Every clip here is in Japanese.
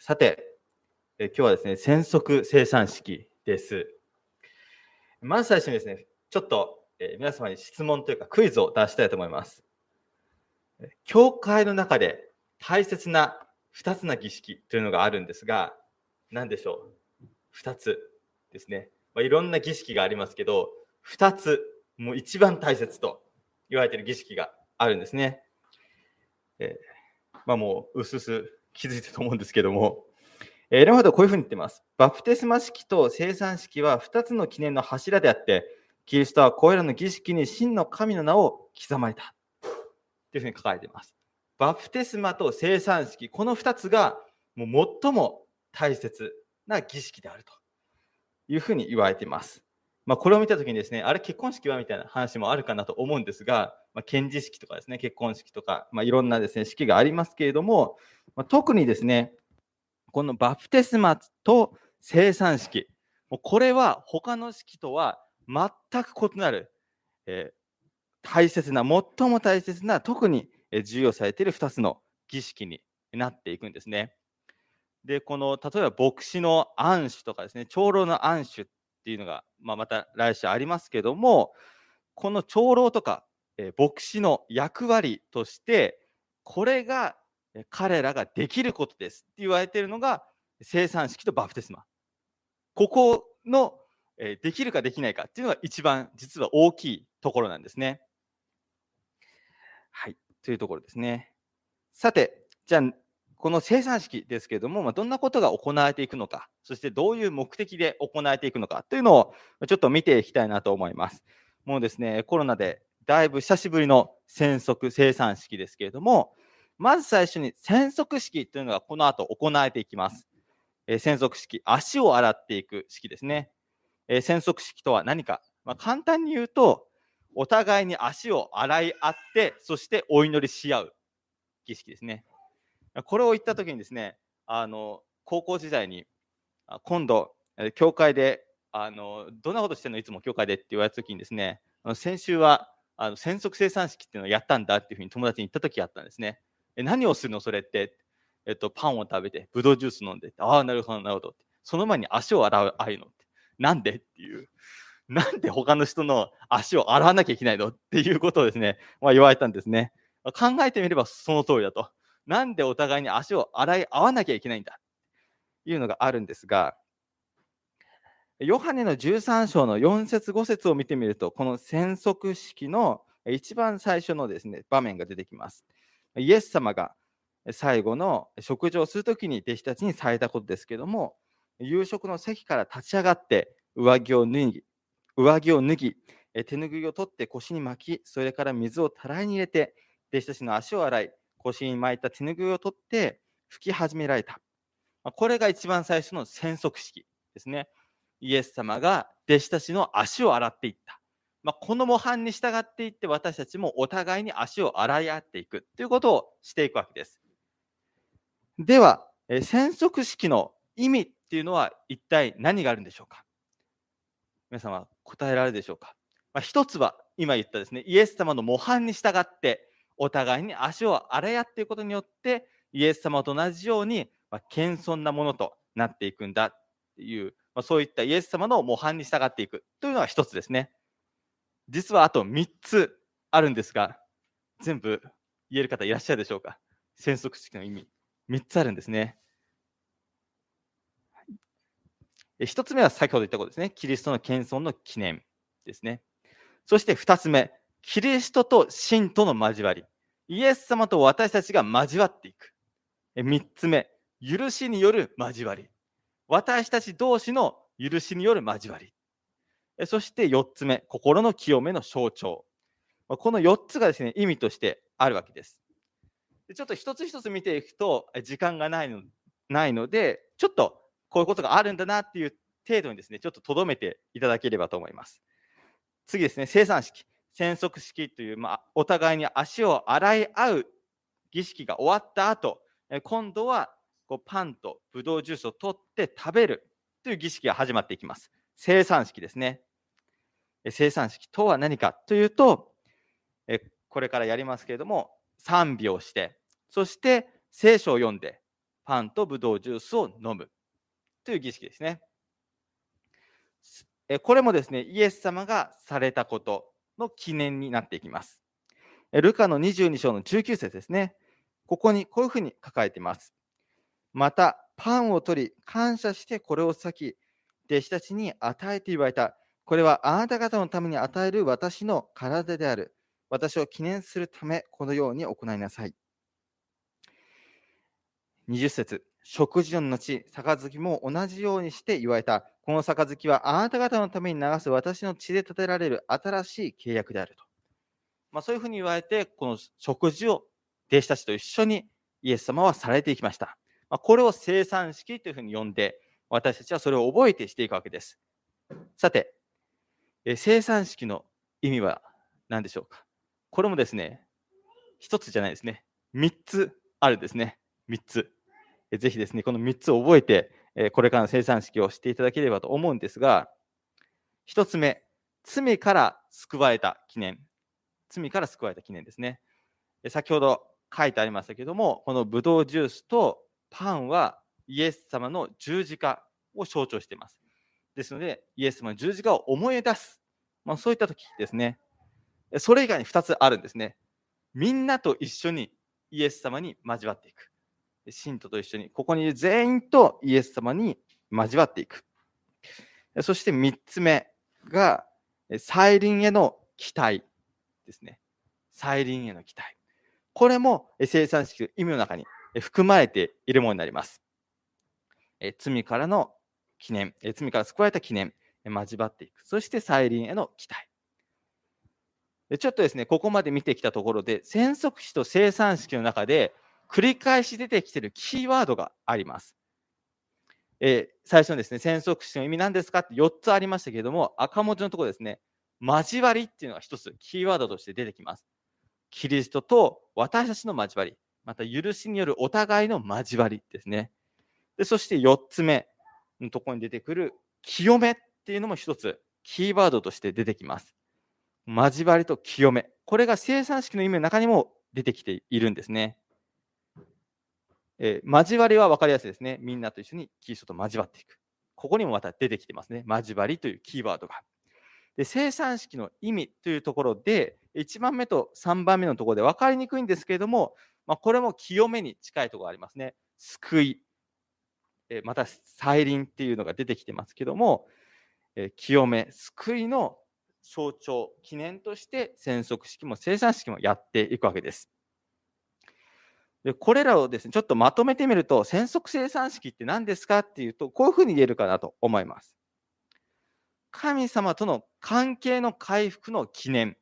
さて、え今日はですね、染色生産式です。まず最初にですね、ちょっと、え皆様に質問というかクイズを出したいと思います。教会の中で大切な2つの儀式というのがあるんですが、何でしょう ?2 つですね。まあ、いろんな儀式がありますけど、2つ、もう一番大切と言われている儀式があるんですね。えー、まあもう、うすうす気づいてると思うんですけども、えー、レモはこういうふうに言ってます。バプテスマ式と生産式は2つの記念の柱であって、キリストはこれらの儀式に真の神の名を刻まれた。というふうに書かれています。バプテスマと生産式、この2つがもう最も大切な儀式であるというふうに言われています。まあ、これを見たときにですね、あれ結婚式はみたいな話もあるかなと思うんですが、まあ、検事式とかですね、結婚式とか、まあ、いろんなですね、式がありますけれども、まあ、特にですね、このバプテスマと生産式、もうこれは他の式とは全く異なる、えー、大切な、最も大切な、特に重要されている2つの儀式になっていくんですね。で、この例えば牧師の暗守とかですね、長老の暗守っていうのが、まあ、また来週ありますけども、この長老とか、えー、牧師の役割として、これが彼らができることですって言われているのが生産式とバプテスマ。ここの、できるかできないかっていうのが一番実は大きいところなんですね。はい、というところですね。さて、じゃあこの生産式ですけれども、ま、どんなことが行われていくのか、そしてどういう目的で行われていくのかというのをちょっと見ていきたいなと思います。もうですね、コロナでだいぶ久しぶりの染色生産式ですけれども、まず最初に染色式というのがこの後行われていきます。えー、染色式、足を洗っていく式ですね。えー、染色式とは何か、まあ、簡単に言うと、お互いに足を洗い合って、そしてお祈りし合う儀式ですね。これを言った時にですね、あの、高校時代に、今度、教会で、あの、どんなことしてんの？いつも教会でって言われた時にですね、先週は、あの、専属生産式っていうのをやったんだっていうふうに友達に言った時があったんですね。え、何をするの？それって。えっと、パンを食べて、ブドウジュース飲んで、ああ、なるほど、なるほど。その前に足を洗う、ああいうのって。なんで？っていう。なんで他の人の足を洗わなきゃいけないの？っていうことをですね、まあ、言われたんですね。考えてみればその通りだと。なんでお互いに足を洗い合わなきゃいけないんだ？というのがあるんですが、ヨハネの13章の4節5節を見てみると、この宣則式の一番最初のですね場面が出てきます。イエス様が最後の食事をするときに弟子たちにされたことですけども、夕食の席から立ち上がって上着を脱ぎ、上着を脱ぎ、手ぬぐいを取って腰に巻き、それから水をたらいに入れて、弟子たちの足を洗い、腰に巻いた手ぬぐいを取って拭き始められた。これが一番最初の宣則式ですね。イエス様が弟子たちの足を洗っていった。まあ、この模範に従っていって私たちもお互いに足を洗い合っていくということをしていくわけです。では、え宣則式の意味っていうのは一体何があるんでしょうか？皆様答えられるでしょうか、まあ、一つは今言ったですね、イエス様の模範に従ってお互いに足を洗い合っていくことによって、イエス様と同じように、まあ、謙遜なものとなっていくんだっていう、まあ、そういったイエス様の模範に従っていくというのが一つですね。実はあと3つあるんですが、全部言える方いらっしゃるでしょうか？宣則式の意味。3つあるんですね。1つ目は先ほど言ったことですね。キリストの謙遜の記念ですね。そして2つ目、キリストと信との交わり。イエス様と私たちが交わっていく。3つ目、許しによる交わり。私たち同士の許しによる交わり。そして4つ目、心の清めの象徴。この4つがですね、意味としてあるわけです。でちょっと一つ一つ見ていくと、時間がないのないので、ちょっとこういうことがあるんだなっていう程度にですね、ちょっと留めていただければと思います。次ですね、生産式。染色式という、まあ、お互いに足を洗い合う儀式が終わった後、今度はこうパンとブドウジュースを取って食べるという儀式が始まっていきます。生産式ですね。生産式とは何かというと、えこれからやりますけれども、賛美をして、そして聖書を読んで、パンとブドウジュースを飲むという儀式ですね。これもですね、イエス様がされたことの記念になっていきます。ルカの22章の19節ですね。ここにこういうふうに書かれています。また、パンを取り、感謝してこれを裂き、弟子たちに与えて言われた。これはあなた方のために与える私の体である。私を記念するため、このように行いなさい。20節食事の後、杯も同じようにして言われた。この杯はあなた方のために流す私の血で立てられる新しい契約であると。まあ、そういうふうに言われて、この食事を弟子たちと一緒にイエス様はされていきました。まあ、これを生産式というふうに呼んで、私たちはそれを覚えてしていくわけです。さて、え生産式の意味は何でしょうか？これもですね、一つじゃないですね。三つあるですね。三つ。えぜひですね、この3つを覚えて、えこれからの生産式をしていただければと思うんですが、1つ目、罪から救われた記念。罪から救われた記念ですね。先ほど書いてありましたけども、このブドウジュースとパンはイエス様の十字架を象徴しています。ですので、イエス様の十字架を思い出す。まあ、そういった時ですね。それ以外に2つあるんですね。みんなと一緒にイエス様に交わっていく。信徒と一緒に、ここにいる全員とイエス様に交わっていく。そして3つ目が、再臨への期待ですね。再臨への期待。これも生産式の意味の中に含まれているものになります。罪からの記念、え罪から救われた記念、交わっていく。そして再臨への期待。ちょっとですね、ここまで見てきたところで、戦則史と生産式の中で、繰り返し出てきているキーワードがあります。えー、最初のですね、戦争史の意味何ですかって4つありましたけれども、赤文字のところですね、交わりっていうのが1つキーワードとして出てきます。キリストと私たちの交わり、また許しによるお互いの交わりですね。でそして4つ目のところに出てくる清めっていうのも1つキーワードとして出てきます。交わりと清め。これが生産式の意味の中にも出てきているんですね。えー、交わりは分かりやすいですね。みんなと一緒にキリストと交わっていく。ここにもまた出てきてますね。交わりというキーワードが。で生産式の意味というところで、1番目と3番目のところで分かりにくいんですけれども、まあ、これも清めに近いところがありますね。救い、えまた再臨っていうのが出てきてますけども、え清め、救いの象徴、記念として戦則式も生産式もやっていくわけです。でこれらをですね、ちょっとまとめてみると、戦則生産式って何ですかっていうと、こういうふうに言えるかなと思います。神様との関係の回復の記念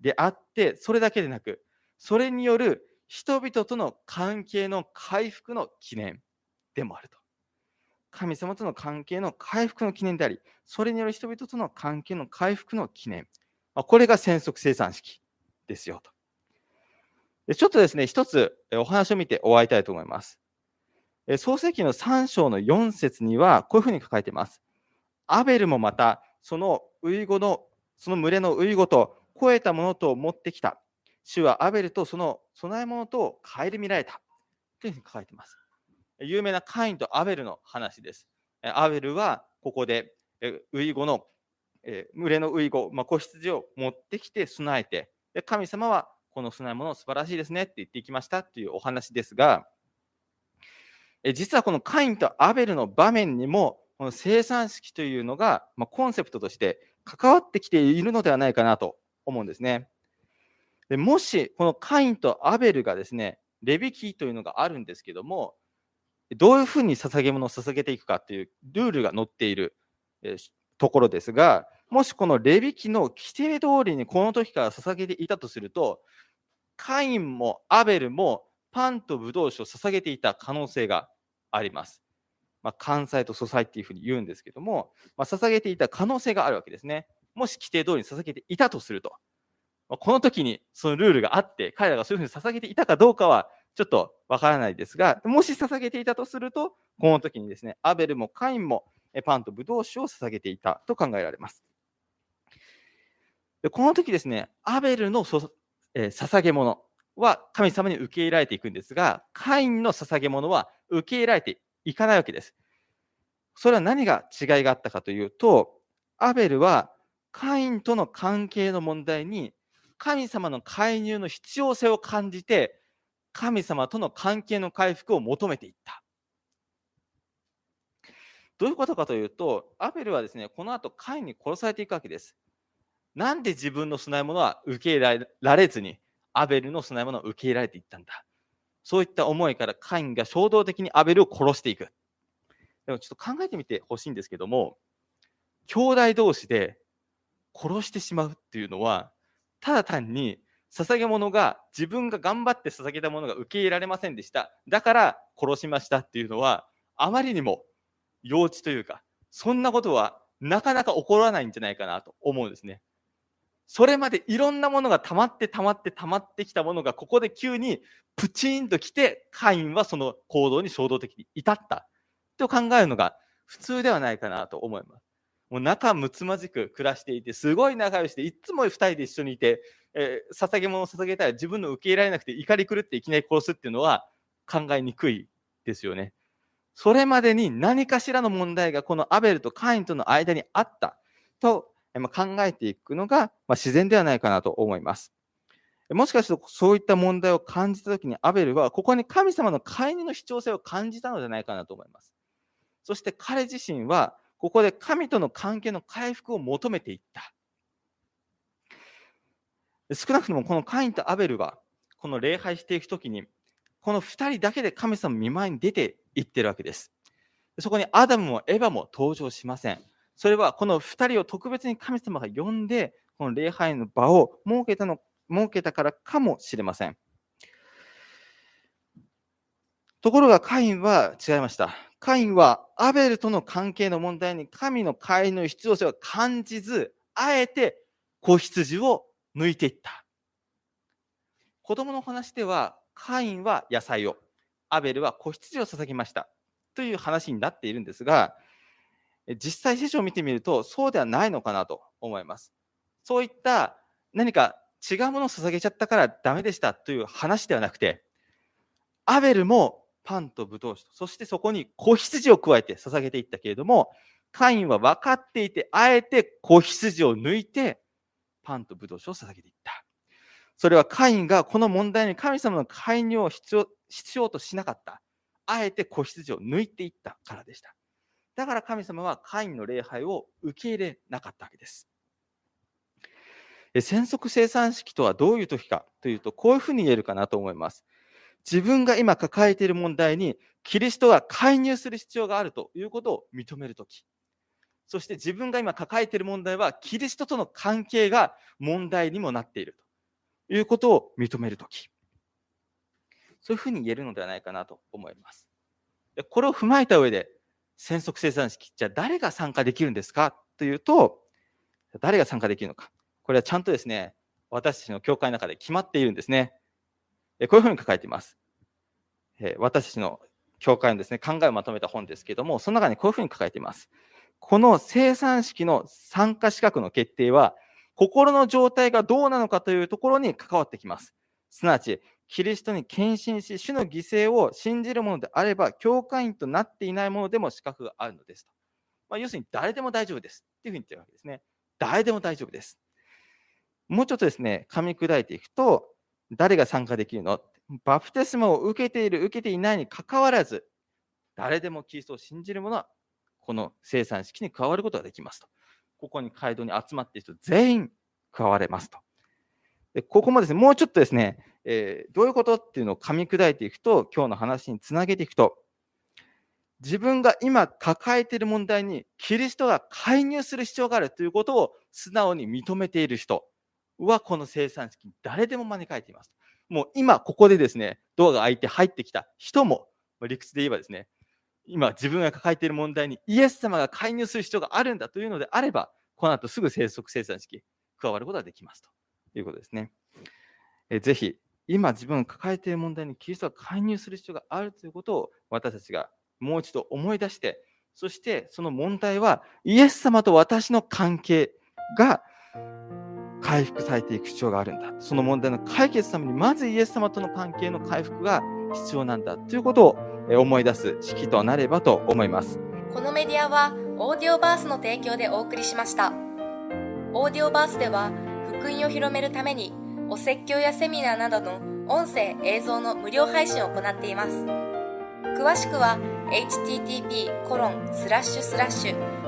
であって、それだけでなく、それによる人々との関係の回復の記念でもあると。神様との関係の回復の記念であり、それによる人々との関係の回復の記念。これが戦則生産式ですよと。ちょっとですね、一つお話を見て終わりたいと思います。創世記の3章の4節には、こういうふうに書かれています。アベルもまた、そのウイゴの、その群れのウイゴと超えたものと持ってきた。主はアベルとその供え物と顧みられた。というふうに書かれています。有名なカインとアベルの話です。アベルはここでウイゴの、群れのウイゴ、まあ、子羊を持ってきて備えて、神様はこの供え物素晴らしいですねって言っていきましたっていうお話ですが、実はこのカインとアベルの場面にも、この生産式というのが、まコンセプトとして関わってきているのではないかなと思うんですね。でもし、このカインとアベルがですね、レビキというのがあるんですけども、どういうふうに捧げ物を捧げていくかというルールが載っているところですが、もしこのレビ記の規定通りにこの時から捧げていたとすると、カインもアベルもパンとブドウ酒を捧げていた可能性があります。まあ、関西と素祭っていうふうに言うんですけども、まあ、捧げていた可能性があるわけですね。もし規定通りに捧げていたとすると、まあ、この時にそのルールがあって、彼らがそういうふうに捧げていたかどうかはちょっとわからないですが、もし捧げていたとすると、この時にですね、アベルもカインもパンとブドウ酒を捧げていたと考えられます。でこの時ですね、アベルのそえー、捧げ物は神様に受け入れられていくんですが、カインの捧げ物は受け入れられていかないわけです。それは何が違いがあったかというと、アベルはカインとの関係の問題に神様の介入の必要性を感じて、神様との関係の回復を求めていった。どういうことかというと、アベルはですね、この後、カインに殺されていくわけです。なんで自分の供え物は受け入れられずに、アベルの供え物を受け入れられていったんだ。そういった思いからカインが衝動的にアベルを殺していく。でもちょっと考えてみてほしいんですけども、兄弟同士で殺してしまうっていうのは、ただ単に捧げ物が自分が頑張って捧げたものが受け入れられませんでした。だから殺しましたっていうのは、あまりにも幼稚というか、そんなことはなかなか起こらないんじゃないかなと思うんですね。それまでいろんなものが溜まって溜まって溜まってきたものが、ここで急にプチンと来て、カインはその行動に衝動的に至ったと考えるのが普通ではないかなと思います。もう仲睦まじく暮らしていて、すごい仲良しで、いつも2人で一緒にいて、えー、捧げ物を捧げたら自分の受け入れられなくて怒り狂っていきなり殺すっていうのは考えにくいですよね。それまでに何かしらの問題がこのアベルとカインとの間にあったと考えていくのが自然ではないかなと思います。もしかするとそういった問題を感じたときにアベルはここに神様の介入の主張性を感じたのではないかなと思います。そして彼自身はここで神との関係の回復を求めていった。少なくともこのカインとアベルはこの礼拝していくときにこの2人だけで神様見舞いに出ていってるわけです。そこにアダムもエヴァも登場しません。それはこの2人を特別に神様が呼んで、この礼拝の場を設けたの設けたからかもしれません。ところがカインは違いました。カインはアベルとの関係の問題に神の会の必要性を感じず、あえて子羊を抜いていった。子供の話ではカインは野菜を、アベルは子羊を捧げましたという話になっているんですが、実際聖書を見てみると、そうではないのかなと思います。そういった何か違うものを捧げちゃったからダメでしたという話ではなくて、アベルもパンとブドウ酒と、そしてそこに子羊を加えて捧げていったけれども、カインは分かっていて、あえて子羊を抜いて、パンとブドウ酒を捧げていった。それはカインがこの問題に神様の介入を必要必要としなかった。あえて子羊を抜いていったからでした。だから神様はカインの礼拝を受け入れなかったわけです。戦則生産式とはどういう時かというと、こういうふうに言えるかなと思います。自分が今抱えている問題に、キリストが介入する必要があるということを認めるとき。そして自分が今抱えている問題は、キリストとの関係が問題にもなっていると。いうことを認めるとき、そういうふうに言えるのではないかなと思います。これを踏まえた上で、戦則生産式、じゃあ誰が参加できるんですか？というと、誰が参加できるのか。これはちゃんとですね、私たちの教会の中で決まっているんですね。こういうふうに書かれています。私たちの教会のですね、考えをまとめた本ですけども、その中にこういうふうに書かれています。この生産式の参加資格の決定は、心の状態がどうなのかというところに関わってきます。すなわち、キリストに献身し、主の犠牲を信じるものであれば、教会員となっていないものでも資格があるのですと。まあ、要するに、誰でも大丈夫です。っていうふうに言ってるわけですね。誰でも大丈夫です。もうちょっとですね、噛み砕いていくと、誰が参加できるの？バプテスマを受けている、受けていないにかかわらず、誰でもキリストを信じる者は、この生産式に加わることができますと。ここに街道に集まっている人全員加われますと。でここもですね、もうちょっとですね、えー、どういうことっていうのを噛み砕いていくと、今日の話につなげていくと、自分が今抱えている問題にキリストが介入する必要があるということを素直に認めている人はこの生産式に誰でも招かれています。もう今ここでですね、ドアが開いて入ってきた人も、理屈で言えばですね、今自分が抱えている問題にイエス様が介入する必要があるんだというのであれば、この後すぐ生息生産式加わることができますということですね。えぜひ、今自分が抱えている問題にキリストが介入する必要があるということを私たちがもう一度思い出して、そしてその問題はイエス様と私の関係が回復されていく必要があるんだ。その問題の解決のためにまずイエス様との関係の回復が必要なんだということを思い出す式となればと思います。このメディアはオーディオバースの提供でお送りしましたオーディオバースでは福音を広めるためにお説教やセミナーなどの音声映像の無料配信を行っています詳しくは http